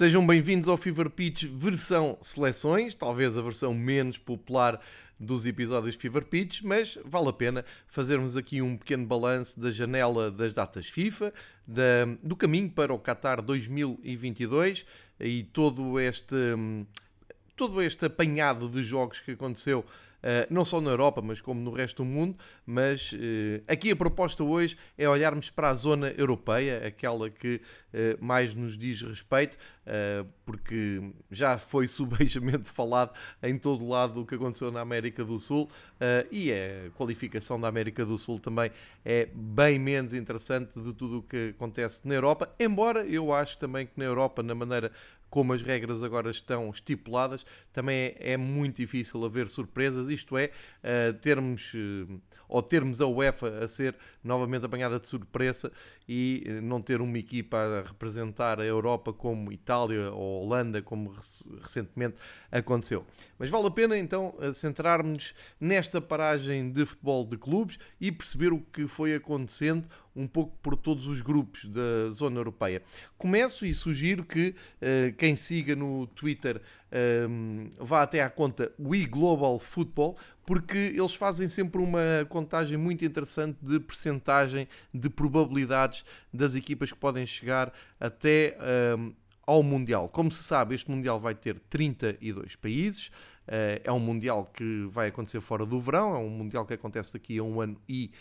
Sejam bem-vindos ao Fever Pitch versão seleções, talvez a versão menos popular dos episódios Fever Pitch, mas vale a pena fazermos aqui um pequeno balanço da janela das datas FIFA, da, do caminho para o Qatar 2022 e todo este, todo este apanhado de jogos que aconteceu não só na Europa, mas como no resto do mundo. Mas uh, aqui a proposta hoje é olharmos para a zona europeia, aquela que uh, mais nos diz respeito, porque já foi subejamente falado em todo lado o que aconteceu na América do Sul e a qualificação da América do Sul também é bem menos interessante de tudo o que acontece na Europa, embora eu acho também que na Europa, na maneira como as regras agora estão estipuladas, também é, é muito difícil haver surpresas, isto é, uh, termos, uh, ou termos a UEFA a ser novamente apanhada de surpresa e uh, não ter uma equipa a representar a Europa como Itália ou Holanda, como recentemente aconteceu. Mas vale a pena então centrarmos nesta paragem de futebol de clubes e perceber o que foi acontecendo um pouco por todos os grupos da zona europeia. Começo e sugiro que uh, quem siga no Twitter um, vá até à conta We Global Football, porque eles fazem sempre uma contagem muito interessante de percentagem de probabilidades das equipas que podem chegar até um, ao Mundial. Como se sabe, este Mundial vai ter 32 países. Eh, é um Mundial que vai acontecer fora do verão, é um Mundial que acontece aqui a um ano e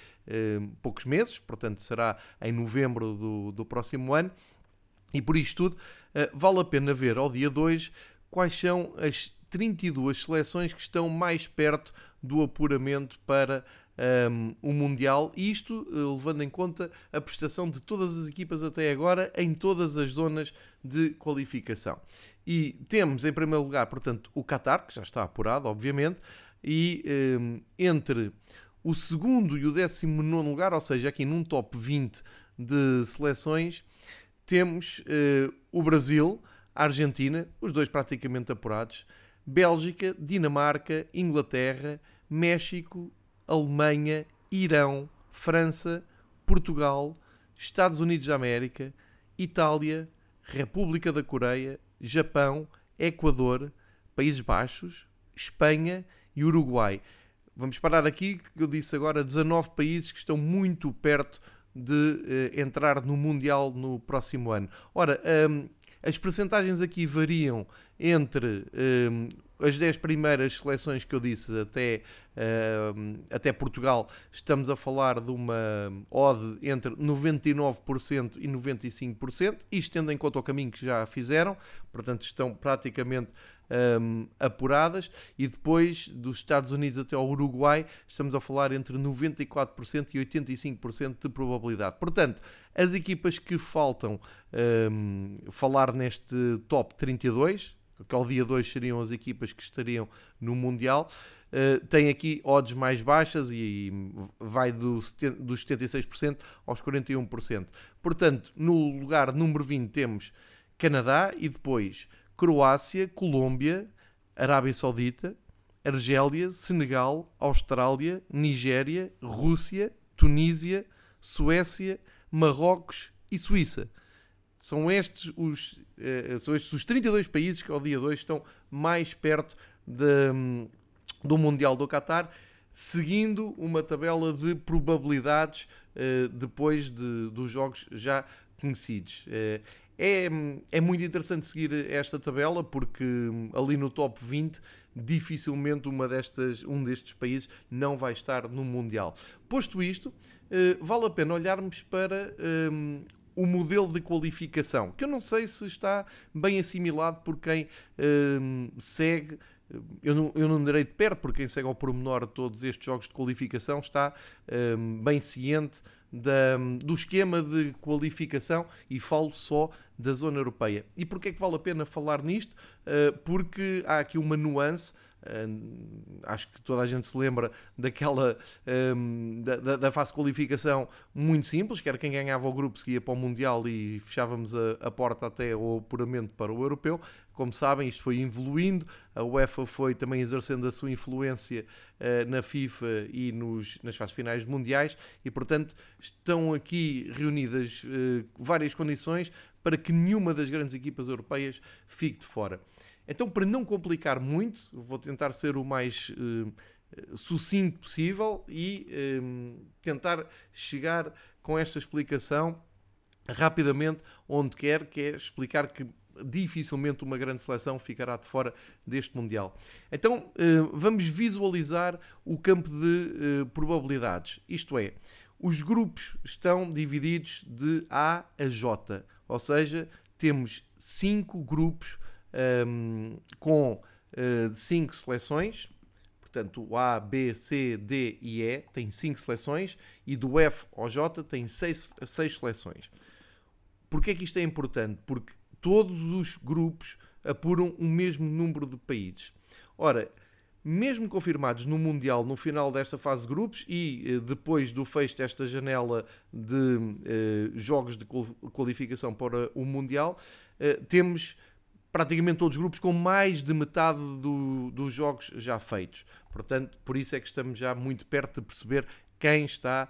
poucos meses, portanto será em novembro do, do próximo ano. E por isto tudo, uh, vale a pena ver ao dia 2 quais são as 32 seleções que estão mais perto do apuramento para um, o Mundial, isto levando em conta a prestação de todas as equipas até agora em todas as zonas de qualificação. E temos em primeiro lugar, portanto, o Qatar, que já está apurado, obviamente, e um, entre o segundo e o décimo nono lugar, ou seja, aqui num top 20 de seleções, temos uh, o Brasil, Argentina, os dois praticamente apurados, Bélgica, Dinamarca, Inglaterra, México, Alemanha, Irão, França, Portugal, Estados Unidos da América, Itália, República da Coreia, Japão, Equador, Países Baixos, Espanha e Uruguai. Vamos parar aqui, que eu disse agora, 19 países que estão muito perto de eh, entrar no Mundial no próximo ano. Ora, um, as percentagens aqui variam entre um, as 10 primeiras seleções que eu disse até, uh, até Portugal, estamos a falar de uma odd entre 99% e 95%, isto tendo em conta o caminho que já fizeram, portanto estão praticamente um, apuradas, e depois dos Estados Unidos até ao Uruguai, estamos a falar entre 94% e 85% de probabilidade. Portanto, as equipas que faltam um, falar neste top 32, que ao dia 2 seriam as equipas que estariam no Mundial. Uh, tem aqui odds mais baixas e vai do, dos 76% aos 41%. Portanto, no lugar número 20 temos Canadá e depois Croácia, Colômbia, Arábia Saudita, Argélia, Senegal, Austrália, Nigéria, Rússia, Tunísia, Suécia, Marrocos e Suíça. São estes os, uh, são estes os 32 países que ao dia 2 estão mais perto de, do Mundial do Qatar, seguindo uma tabela de probabilidades uh, depois de, dos jogos já conhecidos. Uh, é, é muito interessante seguir esta tabela porque hum, ali no top 20 dificilmente uma destas, um destes países não vai estar no Mundial. Posto isto, vale a pena olharmos para hum, o modelo de qualificação, que eu não sei se está bem assimilado por quem hum, segue. Eu não, eu não darei de perto, porque quem segue ao pormenor todos estes jogos de qualificação está hum, bem ciente da, do esquema de qualificação e falo só da zona europeia. E porquê é que vale a pena falar nisto? Uh, porque há aqui uma nuance acho que toda a gente se lembra daquela um, da, fase de qualificação muito simples, que era quem ganhava o grupo seguia para o Mundial e fechávamos a, porta até o apuramento para o Europeu. Como sabem, isto foi evoluindo, a UEFA foi também exercendo a sua influência uh, na FIFA e nos, nas fases finais mundiais e, portanto, estão aqui reunidas várias condições para que nenhuma das grandes equipas europeias fique de fora. Então, para não complicar muito, vou tentar ser o mais uh, sucinto possível e uh, tentar chegar com esta explicação rapidamente onde quer, que é explicar que dificilmente uma grande seleção ficará de fora deste Mundial. Então vamos visualizar o campo de probabilidades. Isto é, os grupos estão divididos de A a J, ou seja, temos cinco grupos um, com 5 uh, seleções, portanto o A, B, C, D e E tem 5 seleções e do F ao J tem 6 seleções. Porquê é que isto é importante? Porque todos os grupos apuram o mesmo número de países. Ora, mesmo confirmados no Mundial no final desta fase de grupos e eh, depois do fecho desta janela de eh, jogos de qualificação para o Mundial, eh, temos praticamente todos os grupos com mais de metade do, dos jogos já feitos. Portanto, por isso é que estamos já muito perto de perceber quem está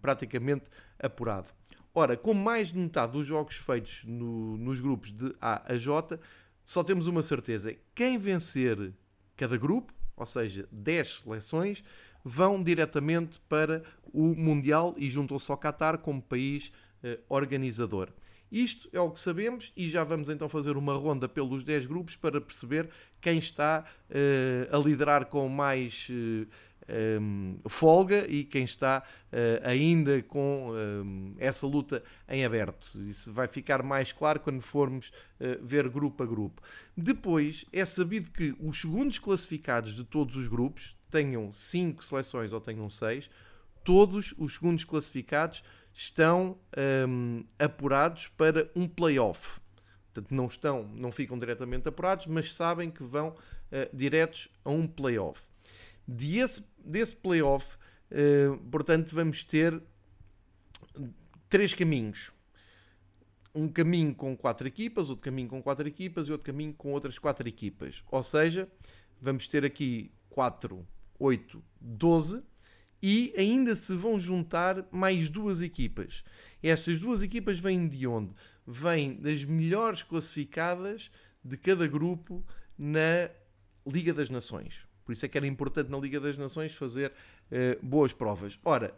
praticamente apurado. Ora, com mais de metade dos jogos feitos no, nos grupos de A a J, só temos uma certeza: quem vencer cada grupo, ou seja, 10 seleções, vão diretamente para o Mundial e juntam-se ao Qatar como país eh, organizador. Isto é o que sabemos e já vamos então fazer uma ronda pelos 10 grupos para perceber quem está eh, a liderar com mais eh, um, folga e quem está uh, ainda com um, essa luta em aberto. Isso vai ficar mais claro quando formos uh, ver grupo a grupo. Depois é sabido que os segundos classificados de todos os grupos, tenham 5 seleções ou tenham 6, todos os segundos classificados estão um, apurados para um play-off. Portanto, não, estão, não ficam diretamente apurados, mas sabem que vão uh, diretos a um play-off. De esse, desse playoff, uh, portanto, vamos ter três caminhos. Um caminho com quatro equipas, outro caminho com quatro equipas e outro caminho com outras quatro equipas. Ou seja, vamos ter aqui 4, 8, 12 e ainda se vão juntar mais duas equipas. Essas duas equipas vêm de onde? Vêm das melhores classificadas de cada grupo na Liga das Nações. Por isso é que era importante na Liga das Nações fazer uh, boas provas. Ora,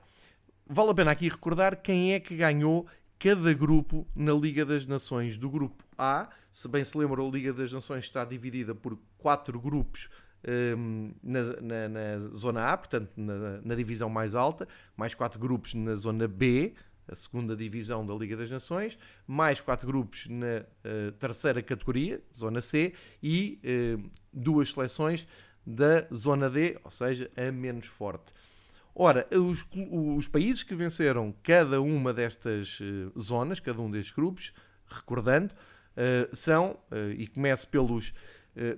vale a pena aqui recordar quem é que ganhou cada grupo na Liga das Nações. Do grupo A, se bem se lembra, a Liga das Nações está dividida por quatro grupos um, ehm, na, na, na, zona A, portanto na, na, divisão mais alta, mais quatro grupos na zona B, a segunda divisão da Liga das Nações, mais quatro grupos na uh, terceira categoria, zona C, e uh, duas seleções da zona D, ou seja, a menos forte. Ora, os, os países que venceram cada uma destas uh, zonas, cada um destes grupos, recordando, uh, são, uh, e começo pelos,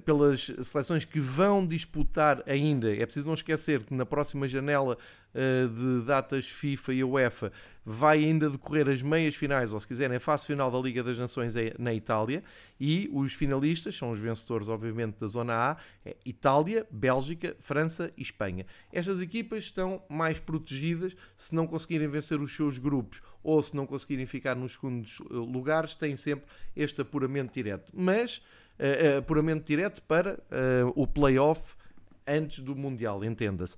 pelas seleções que vão disputar ainda, é preciso não esquecer que na próxima janela eh, de datas FIFA e UEFA vai ainda decorrer as meias finais, ou se quiserem, a fase final da Liga das Nações é na Itália e os finalistas são os vencedores, obviamente, da Zona A: é Itália, Bélgica, França e Espanha. Estas equipas estão mais protegidas se não conseguirem vencer os seus grupos ou se não conseguirem ficar nos segundos eh, lugares, têm sempre este apuramento direto. Mas uh, apuramento direto para uh, o play-off antes do Mundial, entenda-se.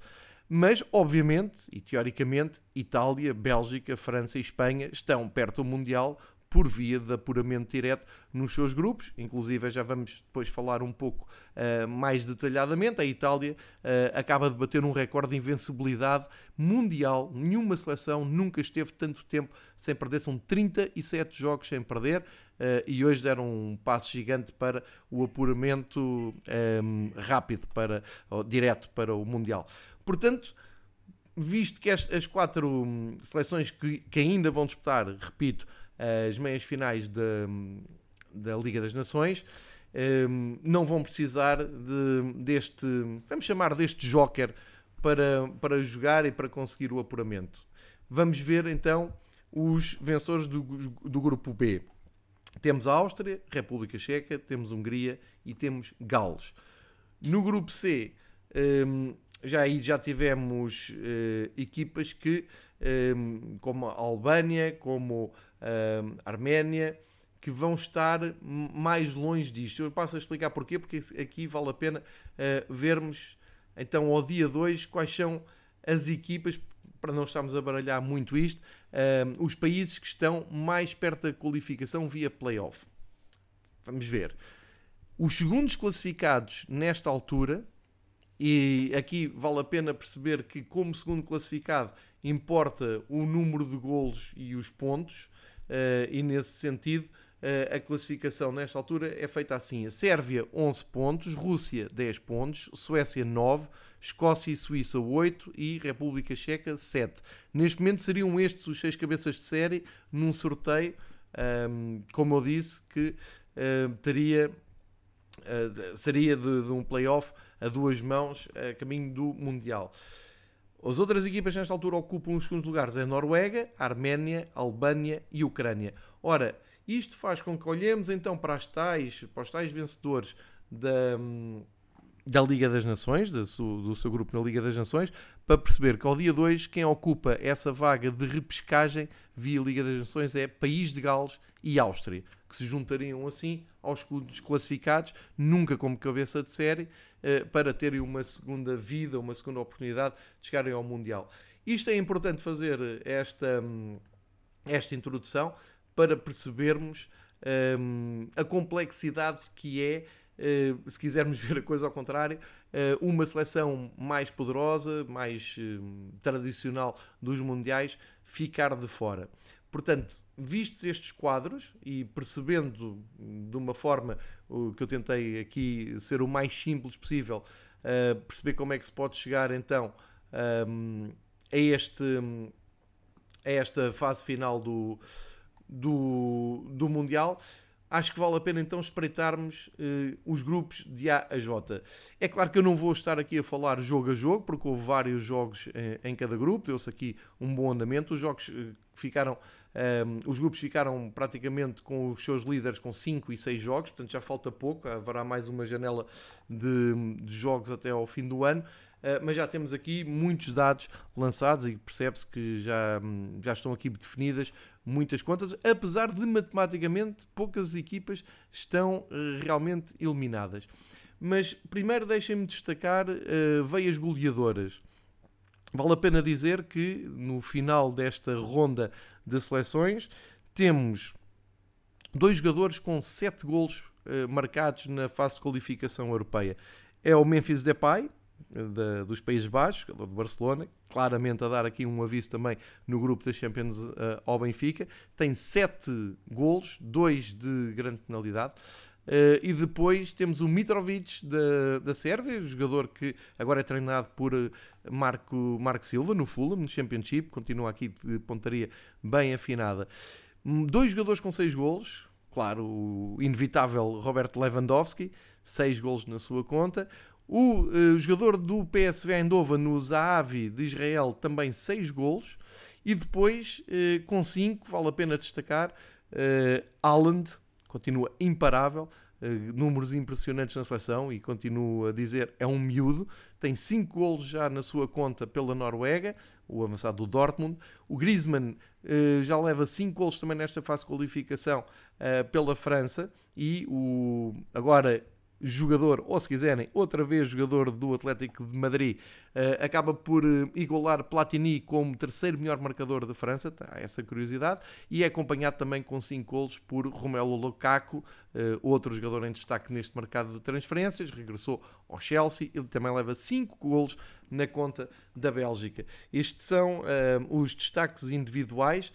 Mas, obviamente, e teoricamente, Itália, Bélgica, França e Espanha estão perto do Mundial por via de apuramento direto nos seus grupos. Inclusive, já vamos depois falar um pouco uh, mais detalhadamente. A Itália uh, acaba de bater um recorde de invencibilidade mundial. Nenhuma seleção nunca esteve tanto tempo sem perder. São 37 jogos sem perder. Uh, e hoje deram um passo gigante para o apuramento um, rápido, para, direto para o Mundial. Portanto, visto que as, as quatro hum, seleções que, que, ainda vão disputar, repito, as meias finais da, hum, da Liga das Nações, um, não vão precisar de, deste, vamos chamar deste joker para, para jogar e para conseguir o apuramento. Vamos ver então os vencedores do, do grupo B. Temos a Áustria, República Checa, temos Hungria e temos Gales. No grupo C, um, já aí já tivemos uh, equipas que, um, como a Albânia, como a Arménia, que vão estar mais longe disto. Eu passo a explicar porquê, porque aqui vale a pena uh, vermos então ao dia 2 quais são as equipas, para não estarmos a baralhar muito isto, uh, os países que estão mais perto da qualificação via playoff. Vamos ver. Os segundos classificados nesta altura, e aqui vale a pena perceber que, como segundo classificado, importa o número de golos e os pontos, uh, e nesse sentido, a classificação nesta altura é feita assim: a Sérvia 11 pontos, Rússia 10 pontos, Suécia 9, Escócia e Suíça 8 e República Checa 7. Neste momento seriam estes os seis cabeças de série num sorteio, um, ehm, como eu disse, que uh, teria, uh, seria de, de um playoff a duas mãos a caminho do Mundial. As outras equipas nesta altura ocupam os segundos lugares: a Noruega, a Arménia, a Albânia e a Ucrânia. Ora, isto faz com que olhemos então para, as tais, para os tais vencedores da, da Liga das Nações, do seu, do seu grupo na Liga das Nações, para perceber que ao dia 2 quem ocupa essa vaga de repescagem via Liga das Nações é País de Gales e Áustria, que se juntariam assim aos classificados, nunca como cabeça de série, eh, para terem uma segunda vida, uma segunda oportunidade de chegarem ao Mundial. Isto é importante fazer esta, esta introdução para percebermos um, a complexidade que é, uh, se quisermos ver a coisa ao contrário, uh, uma seleção mais poderosa, mais uh, tradicional dos Mundiais ficar de fora. Portanto, vistos estes quadros e percebendo de uma forma que eu tentei aqui ser o mais simples possível, perceber como é que se pode chegar então um, a, este, a esta fase final do, do, do Mundial, acho que vale a pena então espreitarmos uh, os grupos de A a J. É claro que eu não vou estar aqui a falar jogo a jogo, porque houve vários jogos uh, em cada grupo, deu-se aqui um bom andamento. Os jogos uh, ficaram, os grupos ficaram praticamente com os seus líderes com 5 e 6 jogos, portanto já falta pouco, haverá mais uma janela de, de jogos até ao fim do ano. Uh, mas já temos aqui muitos dados lançados e percebe-se que já, hum, já estão aqui definidas muitas contas, apesar de matematicamente poucas equipas estão uh, realmente eliminadas. Mas primeiro deixem-me destacar uh, veias goleadoras. Vale a pena dizer que no final desta ronda de seleções temos dois jogadores com sete golos uh, marcados na fase de qualificação europeia. É o Memphis Depay, dos Países Baixos, do Barcelona, claramente a dar aqui um aviso também no grupo da Champions uh, ao Benfica. Tem sete golos, dois de grande penalidade. Uh, e depois temos o Mitrovic da, da Sérvia, jogador que agora é treinado por eh, Marco, Marco Silva no Fulham, no Championship, continua aqui de pontaria bem afinada. Hum, dois jogadores com seis golos, claro, o inevitável Roberto Lewandowski, seis golos na sua conta. O uh, jogador do PSV Eindhoven no Zahavi de Israel também 6 golos. E depois, uh, com 5, vale a pena destacar, uh, continua imparável, uh, números impressionantes na seleção e continuo a dizer, é um miúdo. Tem 5 golos já na sua conta pela Noruega, o avançado do Dortmund. O Griezmann já leva 5 golos também nesta fase de qualificação pela França. E o, agora jogador, ou se quiserem, outra vez jogador do Atlético de Madrid, uh, acaba por uh, igualar Platini como terceiro melhor marcador de França, tá, essa curiosidade, e é acompanhado também com 5 golos por Romelu Lukaku, uh, outro jogador em destaque neste mercado de transferências, regressou ao Chelsea, ele também leva 5 golos na conta da Bélgica. Estes são os destaques individuais,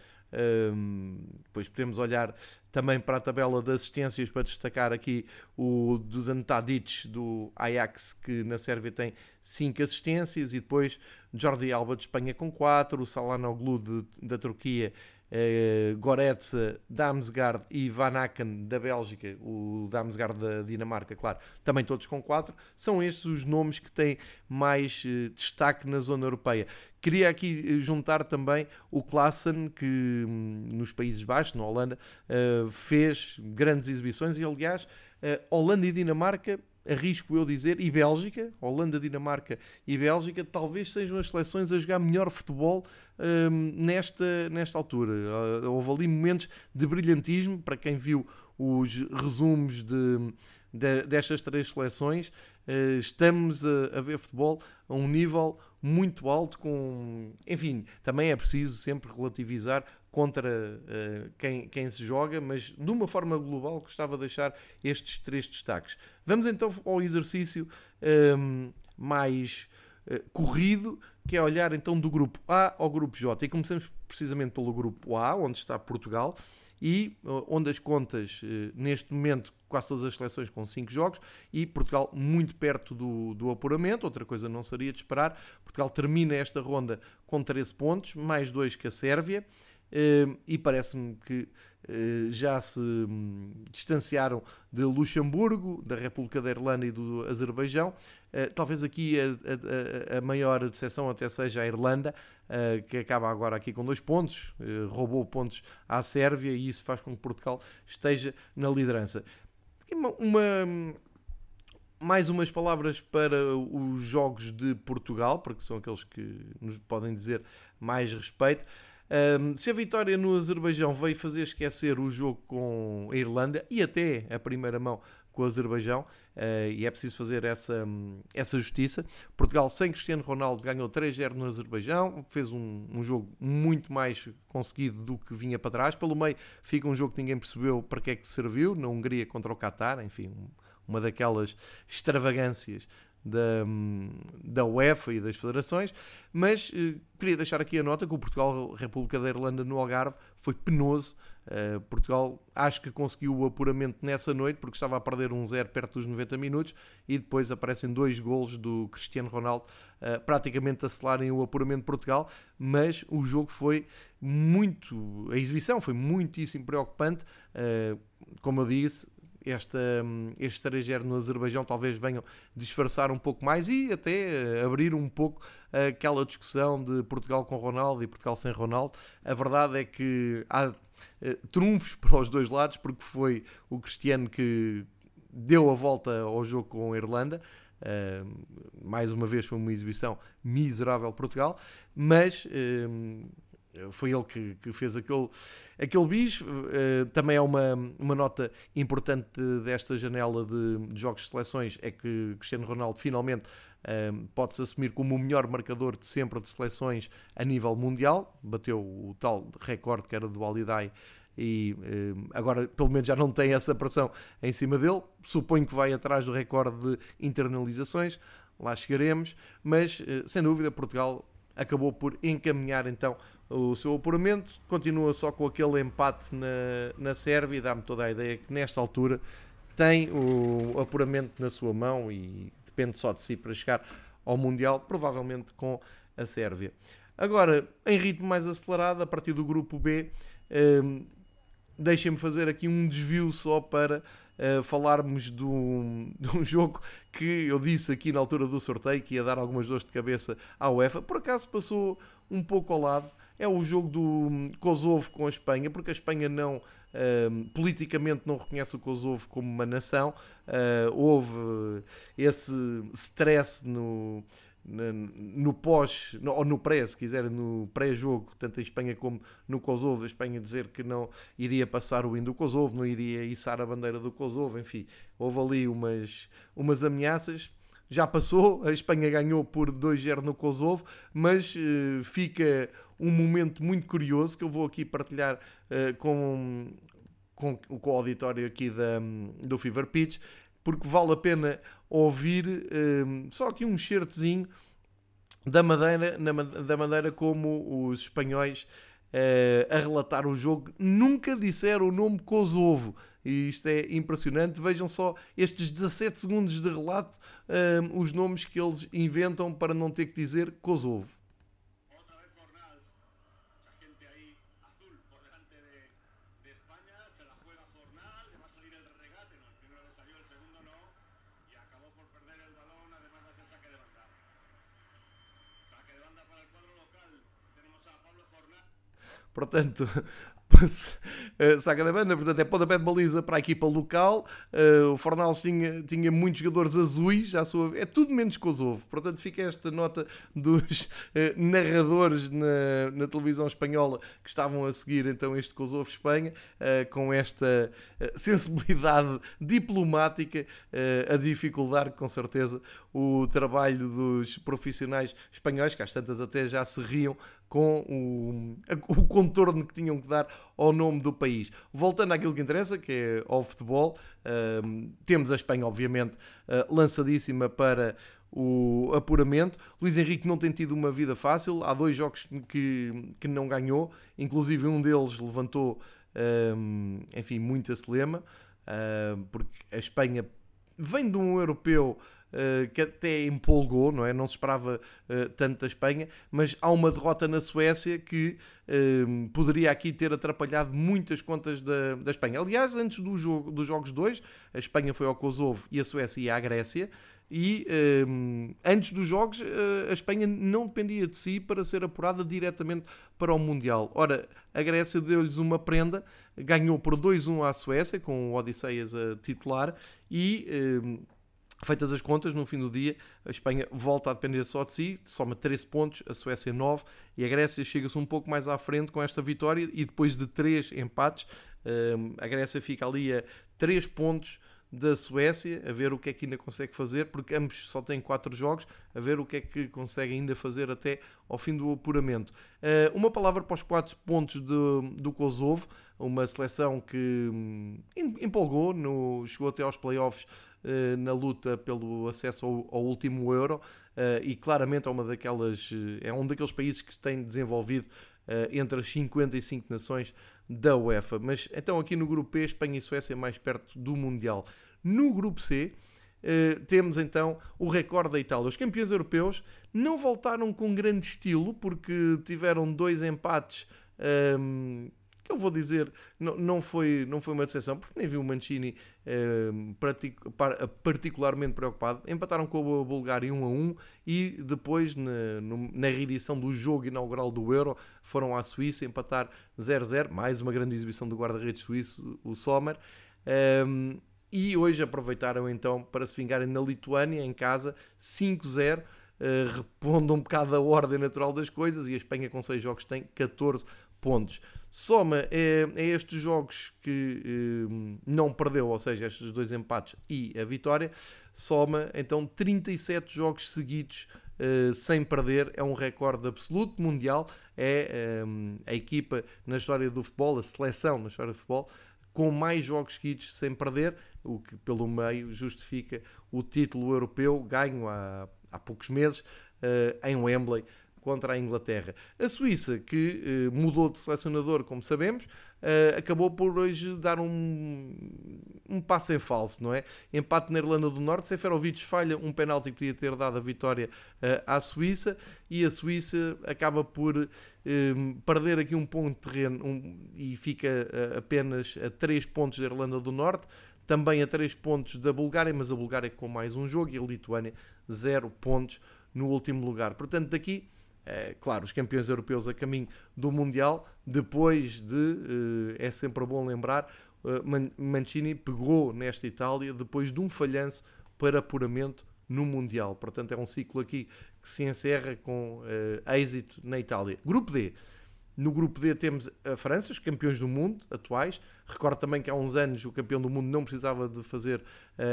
depois podemos olhar também para a tabela de assistências para destacar aqui o Dusan Tadic do Ajax, que na Sérvia tem 5 assistências, e depois Jordi Alba de Espanha com 4, o Salanoglu de, da Turquia eh, Goretze, Damsgaard e Van Aken da Bélgica, o Damsgaard da Dinamarca, claro, também todos com 4, são estes os nomes que têm mais eh, destaque na zona europeia. Queria aqui eh, juntar também o Klassen, que hum, nos Países Baixos, na Holanda, fez grandes exibições e, aliás, Holanda e Dinamarca arrisco eu dizer, e Bélgica, Holanda, Dinamarca e Bélgica, talvez sejam as seleções a jogar melhor futebol um, nesta, nesta altura. Uh, houve ali momentos de brilhantismo, para quem viu os resumos de, de destas três seleções, uh, estamos a, a, ver futebol a um nível muito alto, com enfim, também é preciso sempre relativizar contra uh, quem, quem se joga, mas de uma forma global gostava de deixar estes três destaques. Vamos então ao exercício um, ehm, mais uh, corrido, que é olhar então do grupo A ao grupo J. E começamos precisamente pelo grupo A, onde está Portugal, e uh, onde as contas, neste momento, quase todas as seleções com 5 jogos, e Portugal muito perto do, do apuramento, outra coisa não seria de esperar. Portugal termina esta ronda com 13 pontos, mais 2 que a Sérvia. Ehm, e parece-me que eh, já se hum, distanciaram de Luxemburgo, da República da Irlanda e do Azerbaijão. Eh, talvez aqui a, a, a maior decepção até seja a Irlanda, eh, que acaba agora aqui com dois pontos, roubou pontos à Sérvia e isso faz com que Portugal esteja na liderança. Uma, mais umas palavras para os jogos de Portugal, porque são aqueles que nos podem dizer mais respeito. Um, se a vitória no Azerbaijão veio fazer esquecer o jogo com a Irlanda e até a primeira mão com o Azerbaijão, uh, e é preciso fazer essa, essa justiça. Portugal, sem Cristiano Ronaldo, ganhou 3-0 no Azerbaijão, fez um, um, jogo muito mais conseguido do que vinha para trás. Pelo meio fica um jogo que ninguém percebeu para que é que serviu, na Hungria contra o Qatar, enfim, uma daquelas extravagâncias da, da UEFA e das federações, mas eh, queria deixar aqui a nota que o Portugal, República da Irlanda no Algarve, foi penoso. Uh, Portugal acho que conseguiu o apuramento nessa noite porque estava a perder um zero perto dos 90 minutos e depois aparecem dois golos do Cristiano Ronaldo uh, praticamente a selarem o apuramento de Portugal, mas o jogo foi muito, a exibição foi muitíssimo preocupante, uh, como eu disse, esta, este 3 no Azerbaijão talvez venham disfarçar um pouco mais e até eh, abrir um pouco aquela discussão de Portugal com Ronaldo e Portugal sem Ronaldo. A verdade é que há eh, trunfos para os dois lados, porque foi o Cristiano que deu a volta ao jogo com a Irlanda. Uh, mais uma vez foi uma exibição miserável Portugal, mas uh, foi ele que, que fez aquele, aquele bis. Uh, também é uma, uma nota importante desta janela de, de, jogos de seleções: é que Cristiano Ronaldo finalmente uh, pode-se assumir como o melhor marcador de sempre de seleções a nível mundial. Bateu o tal recorde que era do Alidai e agora pelo menos já não tem essa pressão em cima dele. Suponho que vai atrás do recorde de internalizações. Lá chegaremos, mas sem dúvida Portugal acabou por encaminhar então o seu apuramento. Continua só com aquele empate na, na Sérvia e dá-me toda a ideia que nesta altura tem o apuramento na sua mão e depende só de si para chegar ao Mundial, provavelmente com a Sérvia. Agora, em ritmo mais acelerado, a partir do grupo B, um, deixem-me fazer aqui um desvio só para falarmos de um, de um, jogo que eu disse aqui na altura do sorteio que ia dar algumas dores de cabeça à UEFA. Por acaso passou um pouco ao lado. É o jogo do Kosovo com a Espanha, porque a Espanha não uh, politicamente não reconhece o Kosovo como uma nação. Uh, houve esse stress no, no pós, ou no pré, se quiser, no pré-jogo, tanto em Espanha como no Kosovo, a Espanha dizer que não iria passar o hino do Kosovo, não iria içar a bandeira do Kosovo, enfim, houve ali umas, umas ameaças. Já passou, a Espanha ganhou por 2-0 no Kosovo, mas uh, fica um momento muito curioso que eu vou aqui partilhar uh, com, com, com o auditório aqui da, do Fever Pitch, porque vale a pena ouvir um, só aqui um certezinho da maneira, na, da maneira como os espanhóis uh, a relatar o jogo nunca disseram o nome Kosovo. E isto é impressionante. Vejam só estes 17 segundos de relato, um, os nomes que eles inventam para não ter que dizer Kosovo. Portanto, uh, saca da banda, portanto é pontapé de baliza para a equipa local. Uh, o Fornals tinha, tinha muitos jogadores azuis, à sua, é tudo menos Kosovo. Portanto, fica esta nota dos uh, narradores na, na, televisão espanhola que estavam a seguir então este Kosovo-Espanha, com esta sensibilidade diplomática a dificuldar com certeza o trabalho dos profissionais espanhóis, que às tantas até já se riam com o, o contorno que tinham que dar ao nome do país. Voltando àquilo que interessa, que é ao futebol, uh, temos a Espanha, obviamente, uh, lançadíssima para o apuramento. Luís Henrique não tem tido uma vida fácil, há dois jogos que, que não ganhou, inclusive um deles levantou, um, enfim, muita celema, uh, porque a Espanha vem de um europeu uh, que até empolgou, não é? Não se esperava uh, tanto da Espanha, mas há uma derrota na Suécia que uh, poderia aqui ter atrapalhado muitas contas da, da Espanha. Aliás, antes do jogo, dos Jogos 2, a Espanha foi ao Kosovo e a Suécia ia à Grécia. E antes dos jogos, a Espanha não dependia de si para ser apurada diretamente para o Mundial. Ora, a Grécia deu-lhes uma prenda, ganhou por 2-1 à Suécia, com o Odisseias a titular, e Feitas as contas, no fim do dia, a Espanha volta a depender só de si, soma 13 pontos, a Suécia 9 e a Grécia chega-se um pouco mais à frente com esta vitória e depois de 3 empates, hum, a Grécia fica ali a 3 pontos da Suécia, a ver o que é que ainda consegue fazer, porque ambos só têm 4 jogos, a ver o que é que consegue ainda fazer até ao fim do apuramento. Hum, uma palavra para os 4 pontos do, do Kosovo, uma seleção que hum, empolgou, no, chegou até aos playoffs na luta pelo acesso ao, ao último euro eh, e claramente é uma daquelas eh, é um daqueles países que tem desenvolvido entre as 55 nações da UEFA. Mas então aqui no grupo P, Espanha e Suécia mais perto do Mundial. No grupo C, temos então o recorde da Itália. Os campeões europeus não voltaram com grande estilo porque tiveram dois empates um, ehm, que eu vou dizer, não, não, foi, não foi uma decepção, porque nem vi o Mancini eh, particularmente preocupado. Empataram com a Bulgária 1 a 1 e depois, na, na reedição do jogo inaugural do Euro, foram à Suíça empatar 0-0. Mais uma grande exibição do guarda-redes suíço, o Sommer. Um, e hoje aproveitaram então para se vingarem na Lituânia, em casa, 5-0. Uh, eh, repondo um bocado a ordem natural das coisas e a Espanha com 6 jogos tem 14 pontos. Soma é, estes jogos que eh, não perdeu, ou seja, estes dois empates e a vitória, soma então 37 jogos seguidos eh, sem perder, é um recorde absoluto mundial, é eh, a equipa na história do futebol, a seleção na história do futebol, com mais jogos seguidos sem perder, o que pelo meio justifica o título europeu ganho há, há poucos meses em Wembley contra a Inglaterra. A Suíça, que eh, mudou de selecionador, como sabemos, eh, acabou por hoje dar um, um passo em falso, não é? Empate na Irlanda do Norte, Seferovic falha um penalti que podia ter dado a vitória eh, à Suíça e a Suíça acaba por perder aqui um ponto de terreno um, e fica apenas a 3 pontos da Irlanda do Norte também a 3 pontos da Bulgária, mas a Bulgária com mais um jogo e a Lituânia 0 pontos no último lugar. Portanto, daqui é, claro, os campeões europeus a caminho do Mundial, depois de, eh, é sempre bom lembrar, eh, Mancini pegou nesta Itália depois de um falhanço para apuramento no Mundial. Portanto, é um ciclo aqui que se encerra com uh, êxito na Itália. Grupo D. No grupo D temos a França, os campeões do mundo atuais. Recordo também que há uns anos o campeão do mundo não precisava de fazer uh,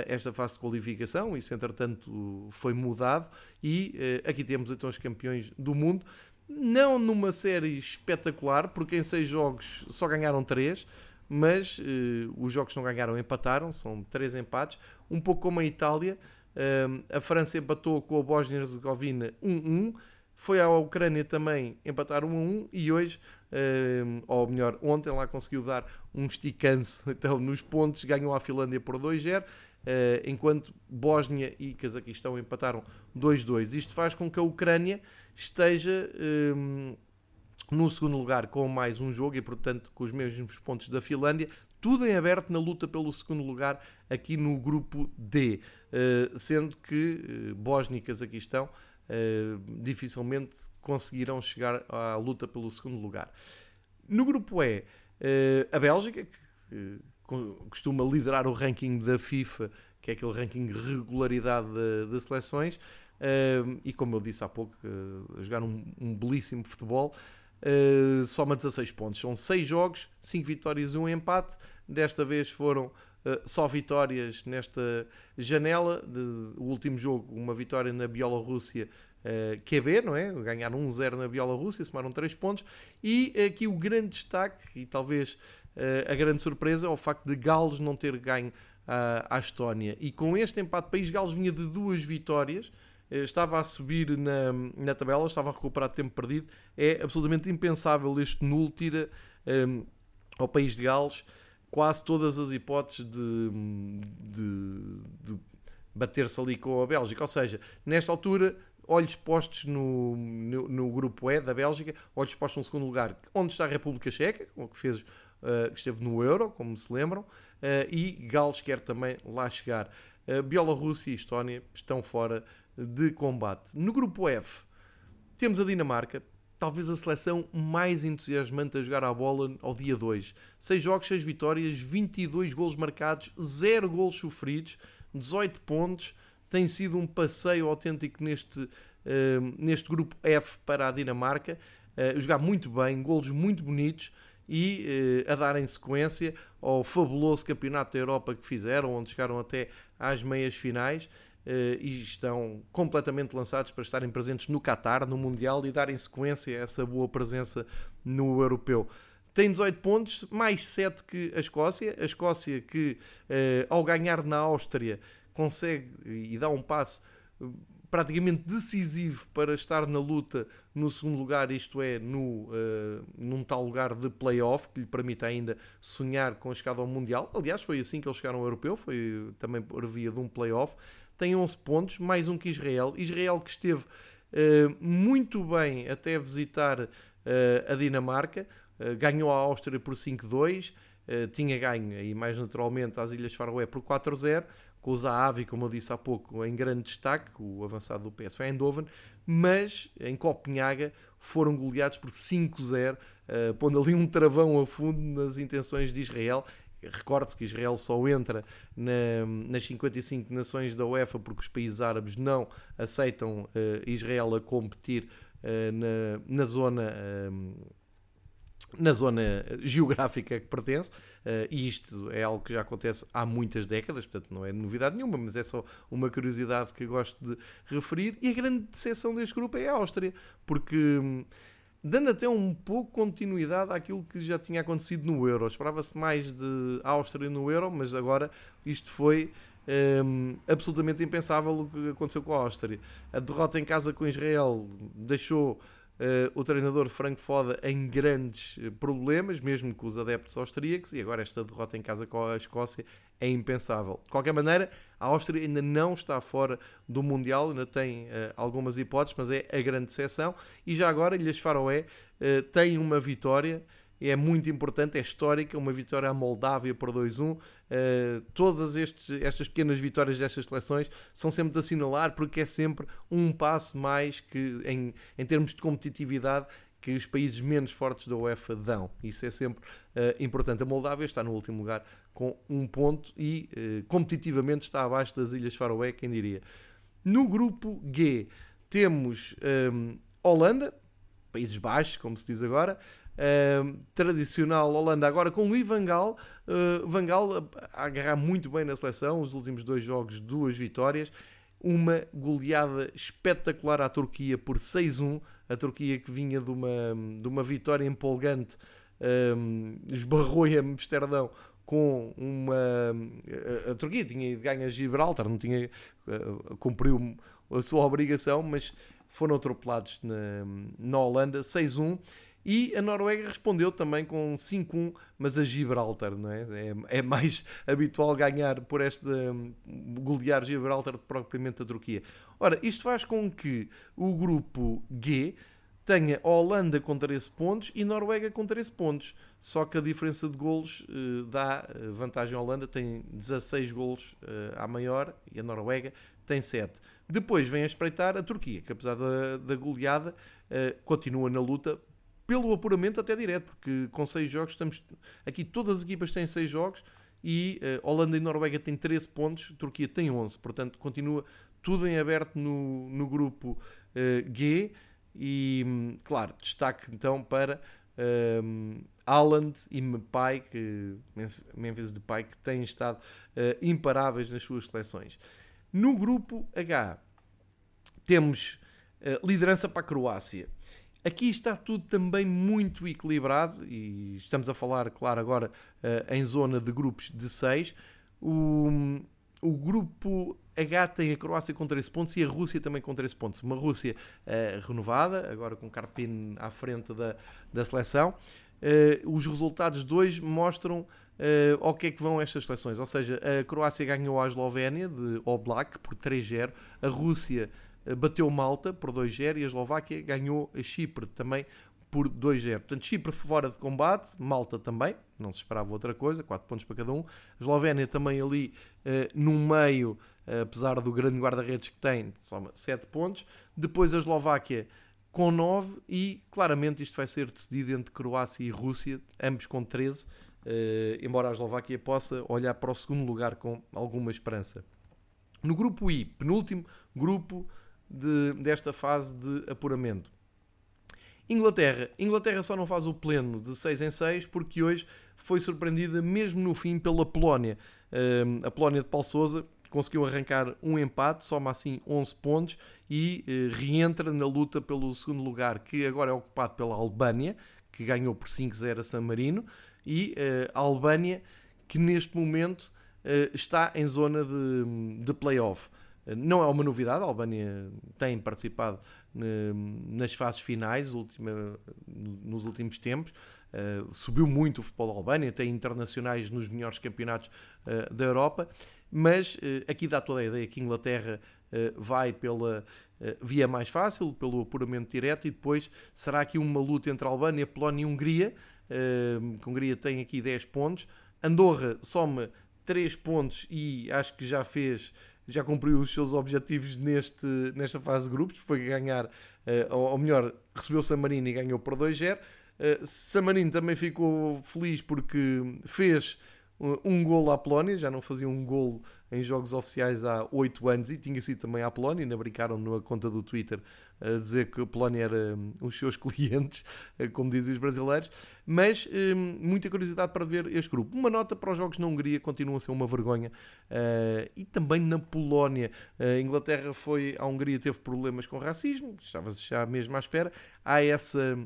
esta fase de qualificação, isso entretanto foi mudado. E uh, aqui temos então os campeões do mundo, não numa série espetacular, porque em seis jogos só ganharam três, mas uh, os jogos não ganharam, empataram, são três empates, um pouco como a Itália. a França empatou com a Bósnia-Herzegovina 1-1 foi à Ucrânia também empatar 1 a 1 e hoje, uh, ou melhor, ontem lá conseguiu dar um esticanço então, nos pontos, ganhou a Finlândia por 2-0, uh, eh, enquanto Bósnia e Cazaquistão empataram 2-2. Isto faz com que a Ucrânia esteja um, no segundo lugar com mais um jogo e, portanto, com os mesmos pontos da Finlândia. Tudo em aberto na luta pelo segundo lugar aqui no grupo D, sendo que Bósnia e Cazaquistão eh, dificilmente conseguirão chegar à luta pelo segundo lugar. No grupo E, a Bélgica, que costuma liderar o ranking da FIFA, que é aquele ranking de regularidade de, de seleções, e como eu disse há pouco, jogar um, um belíssimo futebol. Uh, soma 16 pontos. São 6 jogos, 5 vitórias e 1 empate. Desta vez foram uh, só vitórias nesta janela. De, o último jogo, uma vitória na Bielorrússia, uh, QB, não é? Ganharam 1-0 na Bielorrússia, somaram 3 pontos. E aqui o grande destaque, e talvez uh, a grande surpresa, é o facto de Gales não ter ganho à Estónia. E com este empate, o País Gales vinha de duas vitórias estava a subir na, na tabela, estava a recuperar tempo perdido. É absolutamente impensável este nulo tira um, ao país de Gales quase todas as hipóteses de, de, de bater-se ali com a Bélgica. Ou seja, nesta altura, olhos postos no, no, no, grupo E da Bélgica, olhos postos no segundo lugar, onde está a República Checa, que fez, uh, que esteve no Euro, como se lembram, uh, e Gales quer também lá chegar. Uh, Bielorrússia e Estónia estão fora de combate. No grupo F, temos a Dinamarca, talvez a seleção mais entusiasmante a jogar a bola ao dia 2. 6 jogos, 6 vitórias, 22 golos marcados, 0 golos sofridos, 18 pontos. Tem sido um passeio autêntico neste, uh, neste grupo F para a Dinamarca. Uh, jogar muito bem, golos muito bonitos e uh, a darem sequência ao fabuloso campeonato da Europa que fizeram, onde chegaram até às meias finais. Uh, e estão completamente lançados para estarem presentes no Qatar, no Mundial e darem sequência a essa boa presença no Europeu. Tem 18 pontos, mais 7 que a Escócia. A Escócia que, uh, ao ganhar na Áustria, consegue e dá um passo eh, praticamente decisivo para estar na luta no segundo lugar, isto é, no, num tal lugar de playoff que lhe permite ainda sonhar com a chegada ao Mundial. Aliás, foi assim que eles chegaram ao Europeu, foi também por via de um playoff tem 11 pontos, mais um que Israel. Israel que esteve uh, muito bem até visitar uh, a Dinamarca, uh, ganhou a Áustria por 5-2, tinha ganho e mais naturalmente às Ilhas Faroé por 4-0, com o Zahavi, como eu disse há pouco, em grande destaque, o avançado do PSV Eindhoven, mas em Copenhaga foram goleados por 5-0, pondo ali um travão a fundo nas intenções de Israel Recorde-se que Israel só entra na, nas 55 nações da UEFA porque os países árabes não aceitam uh, Israel a competir uh, na, na zona. Uh, na zona geográfica que pertence, e isto é algo que já acontece há muitas décadas, portanto não é novidade nenhuma, mas é só uma curiosidade que gosto de referir. E a grande decepção deste grupo é a Áustria, porque hum, dando até um pouco continuidade àquilo que já tinha acontecido no Euro. Esperava-se mais de Áustria no Euro, mas agora isto foi um, absolutamente impensável o que aconteceu com a Áustria. A derrota em casa com Israel deixou uh, o treinador Frank Foda em grandes eh, problemas, mesmo com os adeptos austríacos, e agora esta derrota em casa com a Escócia é impensável. De qualquer maneira, a Áustria ainda não está fora do Mundial, ainda tem uh, algumas hipóteses, mas é a grande exceção. E já agora, Ilhas Faroé uh, tem uma vitória, é muito importante, é histórica, uma vitória à Moldávia por 2-1. Uh, todas estes, estas pequenas vitórias destas seleções são sempre de assinalar, porque é sempre um passo mais que, em, em termos de competitividade, que os países menos fortes da UEFA dão. Isso é sempre uh, importante. A Moldávia está no último lugar com um ponto e uh, competitivamente está abaixo das Ilhas Faroé, quem diria. No grupo G temos um, ehm, Holanda, Países Baixos, como se diz agora, um, tradicional Holanda agora com Louis Van Gaal, uh, Van Gaal a agarrar muito bem na seleção, os últimos dois jogos, duas vitórias, uma goleada espetacular à Turquia por 6-1, a Turquia que vinha de uma, de uma vitória empolgante um, esbarrou em Amsterdão com uma. A, a Turquia tinha ganho a Gibraltar, não tinha. Uh, cumpriu a sua obrigação, mas foram atropelados na, na Holanda 6-1. E a Noruega respondeu também com 5-1, mas a Gibraltar, não é? é? é? mais habitual ganhar por esta. golear Gibraltar do que propriamente a Turquia. Ora, isto faz com que o grupo G tenha Holanda com 13 pontos e Noruega com 13 pontos. Só que a diferença de golos uh, dá eh, vantagem à Holanda, tem 16 golos uh, à maior e a Noruega tem 7. Depois vem a espreitar a Turquia, que apesar da, da goleada uh, continua na luta pelo apuramento até direto, porque com 6 jogos estamos. Aqui todas as equipas têm 6 jogos e uh, Holanda e Noruega têm 13 pontos, Turquia tem 11. Portanto, continua tudo em aberto no, no grupo uh, G. E, hum, claro, destaque então para um, Haaland e Mepai, que, Memphis Depay, que têm estado uh, imparáveis nas suas seleções. No grupo H, temos uh, liderança para a Croácia. Aqui está tudo também muito equilibrado e estamos a falar, claro, agora uh, em zona de grupos de 6. O, o grupo H tem a Croácia com 13 pontos e a Rússia também com 13 pontos. Uma Rússia uh, renovada, agora com Karpin à frente da, da seleção. Uh, os resultados de hoje mostram uh, ao que é que vão estas seleções. Ou seja, a Croácia ganhou a Eslovénia de Oblak por 3-0, a Rússia bateu Malta por 2-0 e a Eslováquia ganhou a Chipre também por 2-0. Portanto, Chipre fora de combate, Malta também, não se esperava outra coisa, 4 pontos para cada um. A Eslovénia também ali uh, no meio, uh, apesar do grande guarda-redes que tem, soma 7 pontos. Depois a Eslováquia com 9 e claramente isto vai ser decidido entre Croácia e Rússia, ambos com 13, uh, eh, embora a Eslováquia possa olhar para o segundo lugar com alguma esperança. No grupo I, penúltimo grupo de, desta fase de apuramento. Inglaterra. Inglaterra só não faz o pleno de 6 em 6 porque hoje foi surpreendida mesmo no fim pela Polónia. a Polónia de Paulo Sousa conseguiu arrancar um empate, soma assim 11 pontos e uh, reentra na luta pelo segundo lugar, que agora é ocupado pela Albânia, que ganhou por 5-0 a San Marino, e uh, a Albânia, que neste momento uh, está em zona de, de playoff. Não é uma novidade, a Albânia tem participado nas fases finais nos últimos tempos. Uh, subiu muito o futebol da Albânia, tem internacionais nos melhores campeonatos uh, da Europa, mas aqui dá toda a ideia que a Inglaterra vai pela via mais fácil, pelo apuramento direto, e depois será aqui uma luta entre Albânia, Polónia e Hungria. a Hungria tem aqui 10 pontos, Andorra soma 3 pontos e acho que já fez já cumpriu os seus objetivos neste, nesta fase de grupos, foi ganhar, uh, ou melhor, recebeu San Marino e ganhou por 2-0. Uh, eh, San Marino também ficou feliz porque fez um gol à Polónia, já não fazia um gol em jogos oficiais há 8 anos e tinha sido também à Polónia, ainda brincaram na conta do Twitter a dizer que a Polónia era um, os seus clientes, eh, como dizem os brasileiros, mas um, muita curiosidade para ver este grupo. Uma nota para os jogos na Hungria, continua a ser uma vergonha, uh, e também na Polónia. A Inglaterra foi, a Hungria teve problemas com racismo, estava-se já mesmo à espera, há essa...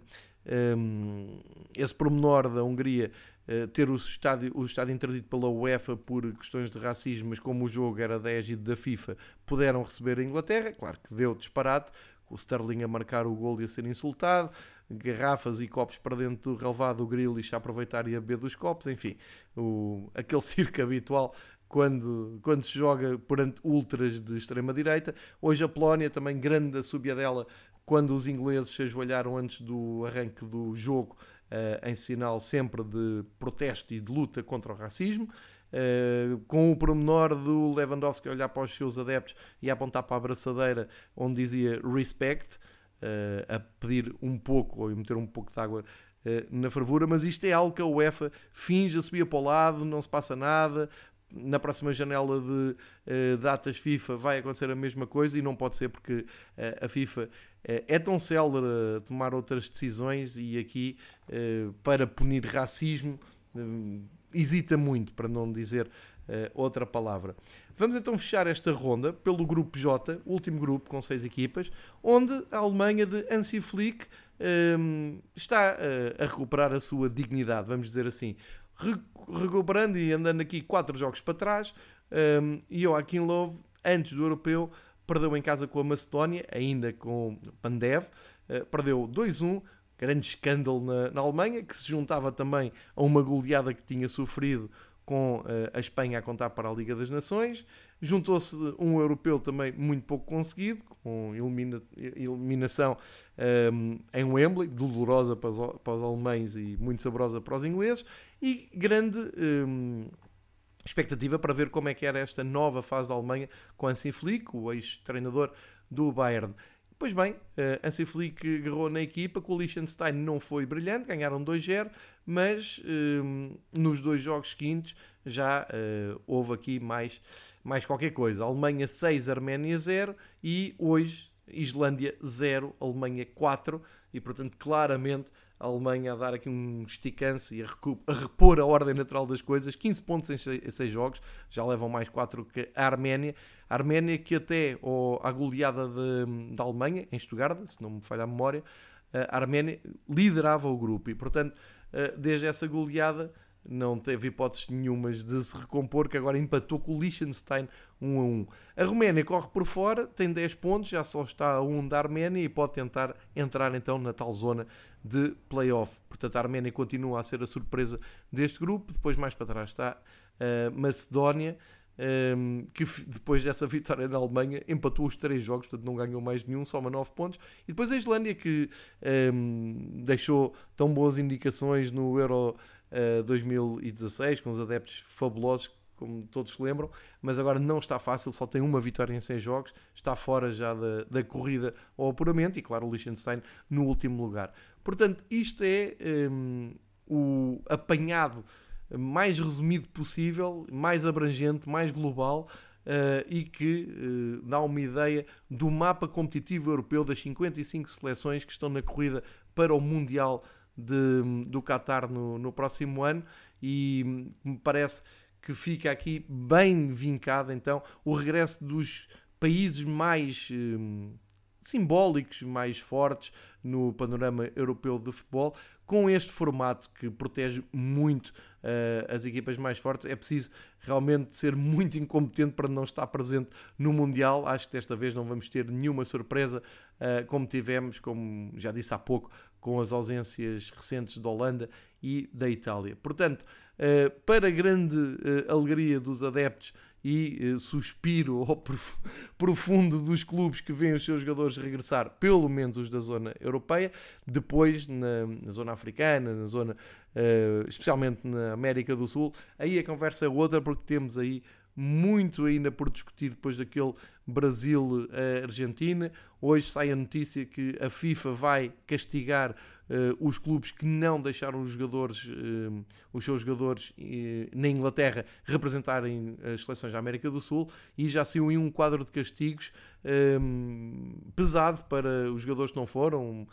Um, esse pormenor da Hungria uh, ter o estádio, o estádio interdito pela UEFA por questões de racismo, mas como o jogo era da égide da FIFA, puderam receber a Inglaterra. Claro que deu disparate, com o Sterling a marcar o gol e a ser insultado, garrafas e copos para dentro do relevado, o a aproveitar e a beber dos copos, enfim, o, aquele circo habitual quando, quando se joga perante ultras de extrema-direita. Hoje a Polónia, também grande a subia dela, quando os ingleses se ajoelharam antes do arranque do jogo, em sinal sempre de protesto e de luta contra o racismo. Uh, com o pormenor do Lewandowski olhar para os seus adeptos e apontar para a abraçadeira onde dizia respect, uh, a pedir um pouco ou meter um pouco de água uh, na fervura, mas isto é algo que a UEFA finge, subia para o lado, não se passa nada. Na próxima janela de datas FIFA vai acontecer a mesma coisa e não pode ser porque a FIFA é tão célere a tomar outras decisões e aqui para punir racismo hesita muito, para não dizer outra palavra. Vamos então fechar esta ronda pelo grupo J, último grupo com seis equipas, onde a Alemanha de Hansi Flick ehm, está a recuperar a sua dignidade, vamos dizer assim. Re recuperando e andando aqui quatro jogos para trás, um, ehm, Joaquim Love, antes do europeu, perdeu em casa com a Macedónia, ainda com Pandev, uh, perdeu 2-1, grande escândalo na, na, Alemanha, que se juntava também a uma goleada que tinha sofrido com uh, a Espanha a contar para a Liga das Nações. Juntou-se um europeu também muito pouco conseguido, com elimina, eliminação um, ehm, em Wembley, dolorosa para os, para os, alemães e muito saborosa para os ingleses, e grande um, ehm, expectativa para ver como é que era esta nova fase da Alemanha com Hansi Flick, o ex-treinador do Bayern. Pois bem, uh, Hansi Flick agarrou na equipa, com o Liechtenstein não foi brilhante, ganharam 2-0, mas uh, nos dois jogos seguintes já uh, houve aqui mais, mais qualquer coisa. Alemanha 6, Arménia 0 e hoje Islândia 0, Alemanha 4 e portanto claramente a Alemanha a dar aqui um esticance e a, a, repor a ordem natural das coisas. 15 pontos em 6 jogos, já levam mais 4 que a Arménia. A Arménia que até oh, a goleada da Alemanha, em Stuttgart, se não me falha a memória, a Arménia liderava o grupo e, portanto, eh, desde essa goleada não teve hipóteses nenhumas de se recompor, que agora empatou com o Liechtenstein 1 a 1. A Roménia corre por fora, tem 10 pontos, já só está a 1 da Arménia e pode tentar entrar então na tal zona de playoff. Portanto, a Arménia continua a ser a surpresa deste grupo. Depois, mais para trás, está a Macedónia, um, que depois dessa vitória da Alemanha empatou os três jogos, portanto não ganhou mais nenhum, soma 9 pontos. E depois a Islândia, que um, deixou tão boas indicações no Euro uh, 2016, com os adeptos fabulosos, como todos se lembram, mas agora não está fácil, só tem uma vitória em 100 jogos, está fora já da, da corrida ao apuramento e, claro, o Liechtenstein no último lugar. Portanto, isto é um, o apanhado mais resumido possível, mais abrangente, mais global uh, e que uh, dá uma ideia do mapa competitivo europeu das 55 seleções que estão na corrida para o Mundial de, do Qatar no, no próximo ano e me parece que fica aqui bem vincado então o regresso dos países mais um, simbólicos, mais fortes no panorama europeu de futebol, com este formato que protege muito uh, as equipas mais fortes. É preciso realmente ser muito incompetente para não estar presente no Mundial. Acho que desta vez não vamos ter nenhuma surpresa, uh, como tivemos, como já disse há pouco, com as ausências recentes da Holanda e da Itália. Portanto, uh, para grande alegria dos adeptos e uh, suspiro ao profundo dos clubes que veem os seus jogadores regressar, pelo menos os da zona europeia, depois na, na zona africana, na zona, especialmente na América do Sul, aí a conversa é outra porque temos aí muito ainda por discutir depois daquele Brasil-Argentina. Hoje sai a notícia que a FIFA vai castigar uh, os clubes que não deixaram os jogadores, uh, os seus jogadores uh, na Inglaterra representarem as seleções da América do Sul e já saiu em um quadro de castigos pesado para os jogadores que não foram.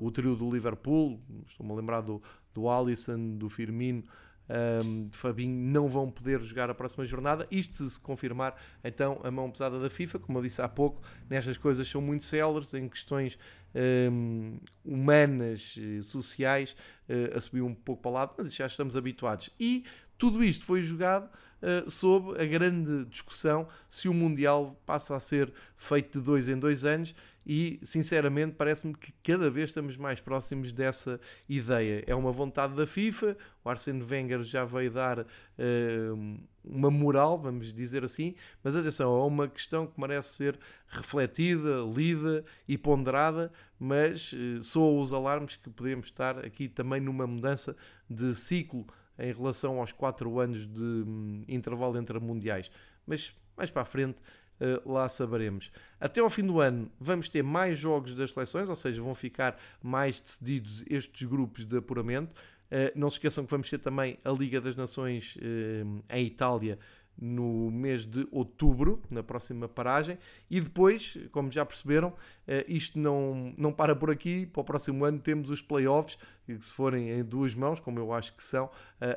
o trio do Liverpool, estou-me a lembrar do, do Alisson, do Firmino um, Fabinho não vão poder jogar a próxima jornada. Isto se, se confirmar, então a mão pesada da FIFA, como eu disse há pouco, nestas coisas são muito céleres em questões um, humanas, sociais, uh, a subir um pouco para o lado, mas já estamos habituados. E tudo isto foi jogado uh, sob a grande discussão se o Mundial passa a ser feito de dois em dois anos e sinceramente parece-me que cada vez estamos mais próximos dessa ideia. É uma vontade da FIFA, o Arsene Wenger já veio dar uh, uma moral, vamos dizer assim, mas atenção, é uma questão que merece ser refletida, lida e ponderada, mas uh, os alarmes que podemos estar aqui também numa mudança de ciclo em relação aos 4 anos de um, intervalo entre mundiais. Mas mais para a frente eh, lá saberemos. Até ao fim do ano vamos ter mais jogos das seleções, ou seja, vão ficar mais decididos estes grupos de apuramento. Uh, não se esqueçam que vamos ter também a Liga das Nações uh, em Itália no mês de outubro, na próxima paragem, e depois, como já perceberam, isto não, não para por aqui. Para o próximo ano temos os playoffs, que se forem em duas mãos, como eu acho que são,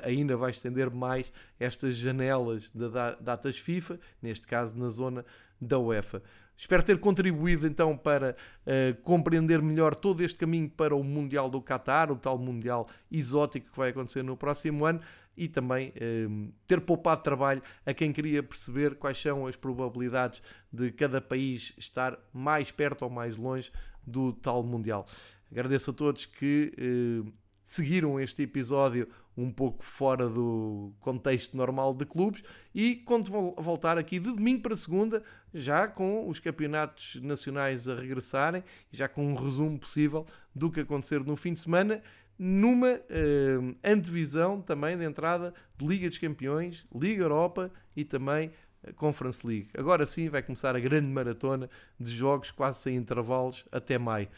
ainda vai estender mais estas janelas de datas FIFA, neste caso na zona da UEFA. Espero ter contribuído então para uh, compreender melhor todo este caminho para o Mundial do Qatar, o tal Mundial exótico que vai acontecer no próximo ano e também uh, ter poupado trabalho a quem queria perceber quais são as probabilidades de cada país estar mais perto ou mais longe do tal Mundial. Agradeço a todos que uh, seguiram este episódio um pouco fora do contexto normal de clubes e quando voltar aqui de domingo para segunda, já com os campeonatos nacionais a regressarem, já com um resumo possível do que acontecer no fim de semana, numa uh, antevisão também de entrada de Liga dos Campeões, Liga Europa e também Conference League. Agora sim vai começar a grande maratona de jogos quase sem intervalos até maio.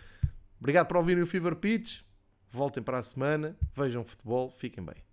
Obrigado por ouvirem o Fever Pitch. Voltem para a semana, vejam futebol, fiquem bem.